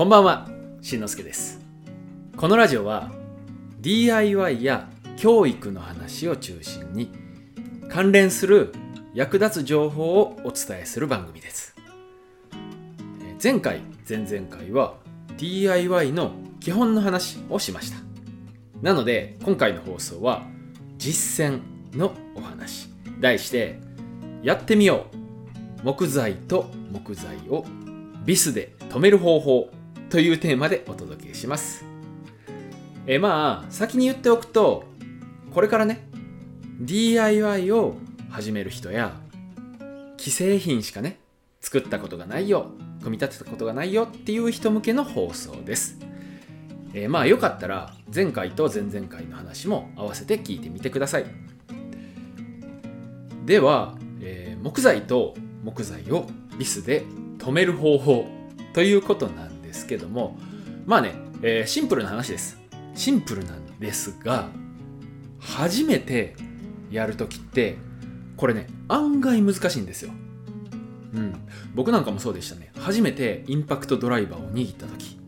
こんばんは、しんのすけです。このラジオは DIY や教育の話を中心に関連する役立つ情報をお伝えする番組です。前回、前々回は DIY の基本の話をしました。なので今回の放送は実践のお話。題してやってみよう木材と木材をビスで留める方法というテーマでお届けします。えまあ先に言っておくとこれからね DIY を始める人や既製品しかね作ったことがないよ組み立てたことがないよっていう人向けの放送です。えまあよかったら前回と前々回の話も合わせて聞いてみてください。では、えー木材と木材をビスで留める方法ということなんですけどもまあね、えーシンプルな話です。シンプルなんですが初めてやるときってこれね案外難しいんですよ。うん。僕なんかもそうでしたね。初めてインパクトドライバーを握った時。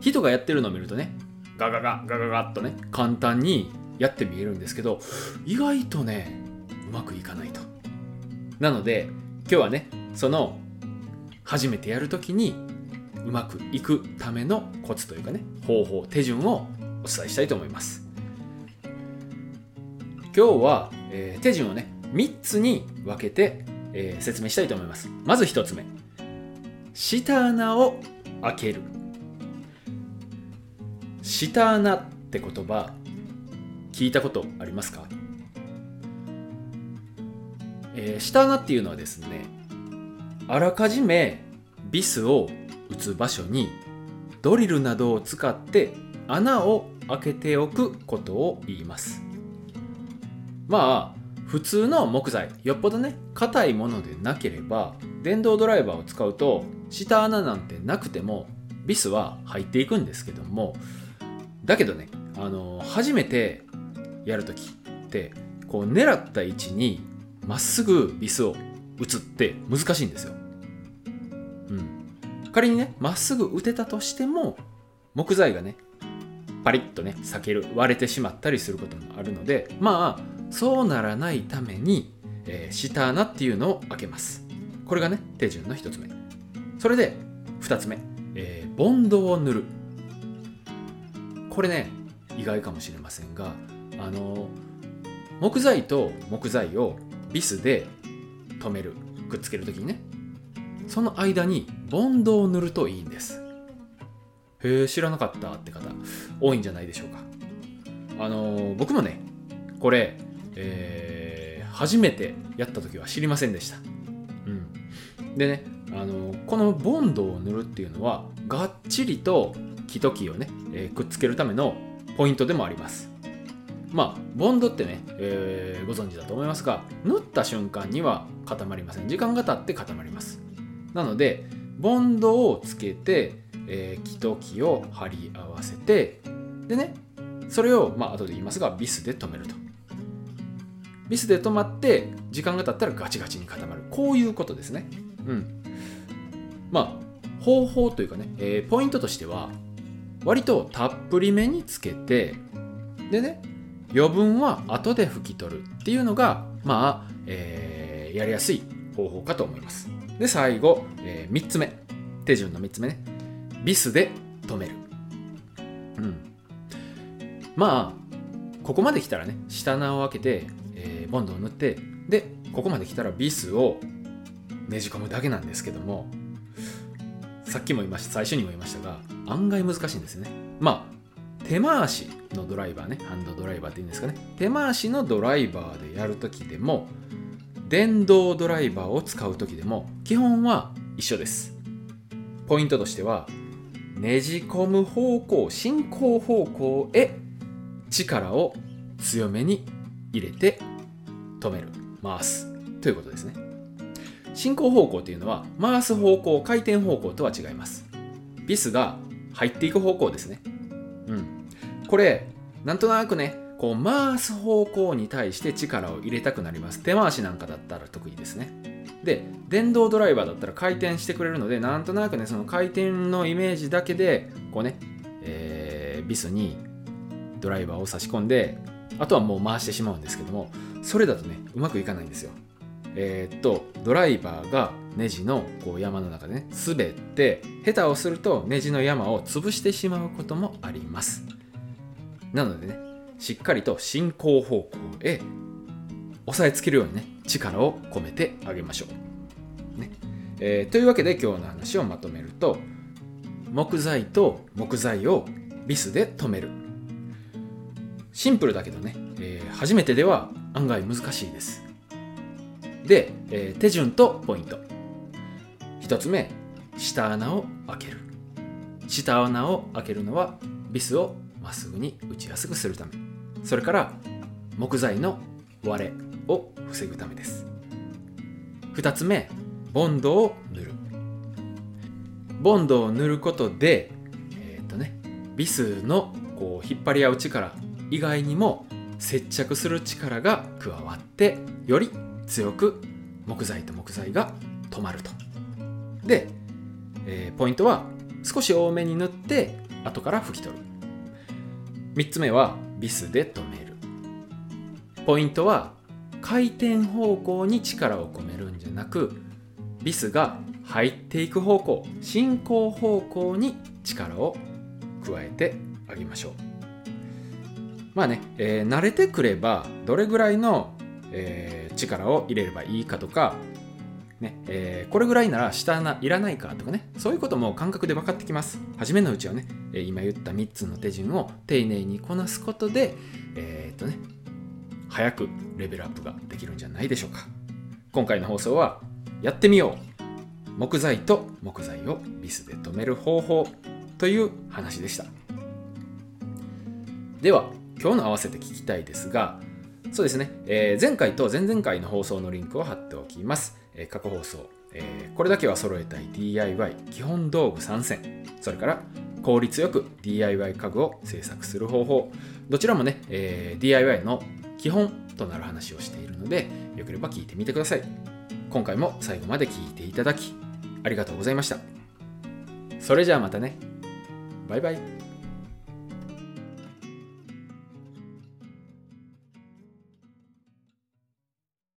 人がやってるのを見るとねガガガガガガッとね簡単にやって見えるんですけど意外とねうまくいかないと。なので今日はねその初めてやるときにうまくいくためのコツというかね方法手順をお伝えしたいと思います。今日は、えー手順をね3つに分けて、えー説明したいと思います。まず1つ目。下穴を開ける。下穴って言葉聞いたことありますか？えー下穴っていうのはですねあらかじめビスを打つ場所にドリルなどを使って穴を開けておくことを言いますまあ普通の木材よっぽどね硬いものでなければ電動ドライバーを使うと下穴なんてなくてもビスは入っていくんですけどもだけどねあの初めてやるときってこう狙った位置にまっすぐビスを打つって難しいんですよ。仮にねまっすぐ打てたとしても木材がねパリッとね裂ける割れてしまったりすることもあるのでまあそうならないために、えー下穴っていうのを開けます。これがね手順の1つ目。それで2つ目、えーボンドを塗る。これね意外かもしれませんがあの木材と木材をビスで留めるくっつけるときにねその間にボンドを塗るといいんです。へえ知らなかったって方多いんじゃないでしょうか。あの僕もねこれ、えー初めてやった時は知りませんでした。うん。でねあのこのボンドを塗るっていうのはがっちりと木と木をね、えーくっつけるためのポイントでもあります。まあボンドってね、えーご存知だと思いますが縫った瞬間には固まりません。時間が経って固まります。なのでボンドをつけて、えー木と木を貼り合わせてでねそれをまあ後で言いますがビスで留めると。ビスで止まって時間が経ったらガチガチに固まる。こういうことですね。うん。まあ方法というかね、えーポイントとしては割とたっぷりめにつけてでね余分は後で拭き取るっていうのがまあ、えーやりやすい方法かと思います。で最後、え3つ目。手順の3つ目ね。ビスで留める。うん。まあここまで来たらね下穴を開けて、えーボンドを塗ってでここまで来たらビスをねじ込むだけなんですけどもさっきも言いました最初にも言いましたが案外難しいんですね。まあ手回しのドライバーねハンドドライバーって言うんですかね。手回しのドライバーでやるときでも電動ドライバーを使うときでも基本は一緒です。ポイントとしてはねじ込む方向進行方向へ力を強めに入れて止める。回すということですね。進行方向っていうのは回す方向回転方向とは違います。ビスが入っていく方向ですね。うん。これなんとなくねこう回す方向に対して力を入れたくなります。手回しなんかだったら得意ですね。で電動ドライバーだったら回転してくれるのでなんとなくねその回転のイメージだけでこうね、えービスにドライバーを差し込んであとはもう回してしまうんですけどもそれだとねうまくいかないんですよ。えーっとドライバーがネジのこう山の中でね滑って下手をするとネジの山を潰してしまうこともあります。なのでねしっかりと進行方向へ押さえつけるようにね力を込めてあげましょう、ね。えーというわけで今日の話をまとめると木材と木材をビスで留める。シンプルだけどね、えー初めてでは案外難しいです。で、えー手順とポイント。1つ目下穴を開ける。下穴を開けるのはビスをまっすぐに打ちやすくするため。それから木材の割れを防ぐためです。2つ目ボンドを塗る。ボンドを塗ることでえっ、とねビスのこう引っ張り合う力以外にも接着する力が加わってより強く木材と木材が止まると。で、えーポイントは少し多めに塗って後から拭き取る。3つ目はビスで留める。ポイントは回転方向に力を込めるんじゃなくビスが入っていく方向進行方向に力を加えてあげましょう。まあね、えー慣れてくればどれぐらいの、えー力を入れればいいかとか、ねえーこれぐらいなら下穴いらないかとかねそういうことも感覚で分かってきます。初めのうちはね、え今言った3つの手順を丁寧にこなすことでえーっとね早くレベルアップができるんじゃないでしょうか。今回の放送はやってみよう。木材と木材をビスで留める方法という話でした。では今日の合わせて聞きたいですがそうですね、えー前回と前々回の放送のリンクを貼っておきます、えー過去放送、えーこれだけは揃えたい DIY 基本道具3選それから効率よく DIY 家具を制作する方法。どちらもね、えー DIY の基本となる話をしているのでよければ聞いてみてください。今回も最後まで聞いていただきありがとうございました。それじゃあまたね。バイバイ。